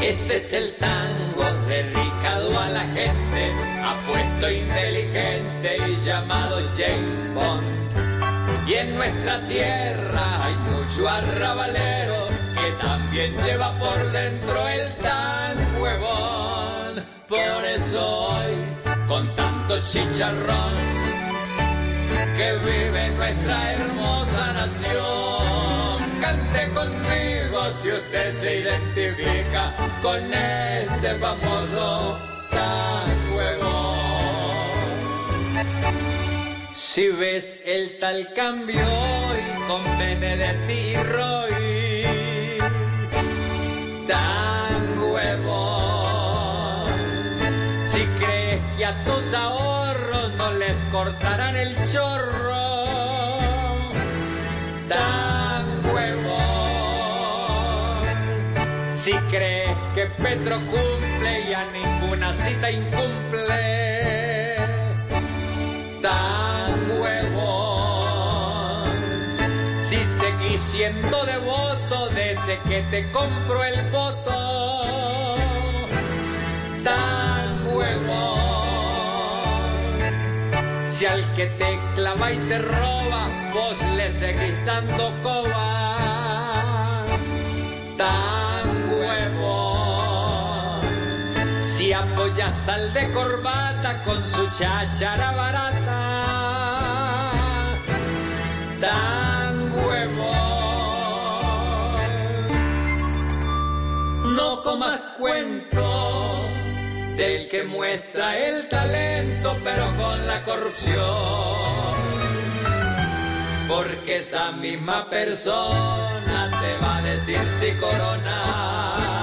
Este es el tango dedicado a la gente, apuesto inteligente y llamado James Bond. Y en nuestra tierra hay mucho arrabalero que también lleva por dentro el tan huevón. Por eso hoy, con tanto chicharrón, que vive nuestra hermosa nación, cante conmigo si usted se identifica con este famoso tan huevón. Si ves el tal cambio hoy con Benedetti y Roy, tan huevón. Si crees que a tus ahorros no les cortarán el chorro, Si crees que Petro cumple y a ninguna cita incumple, tan huevón. Si seguís siendo devoto de ese que te compro el voto, tan huevón. Si al que te clava y te roba, vos le seguís dando coba, tan Si apoyas al de corbata con su cháchara barata, tan huevón. No comas cuento del que muestra el talento pero con la corrupción. Porque esa misma persona te va a decir si corona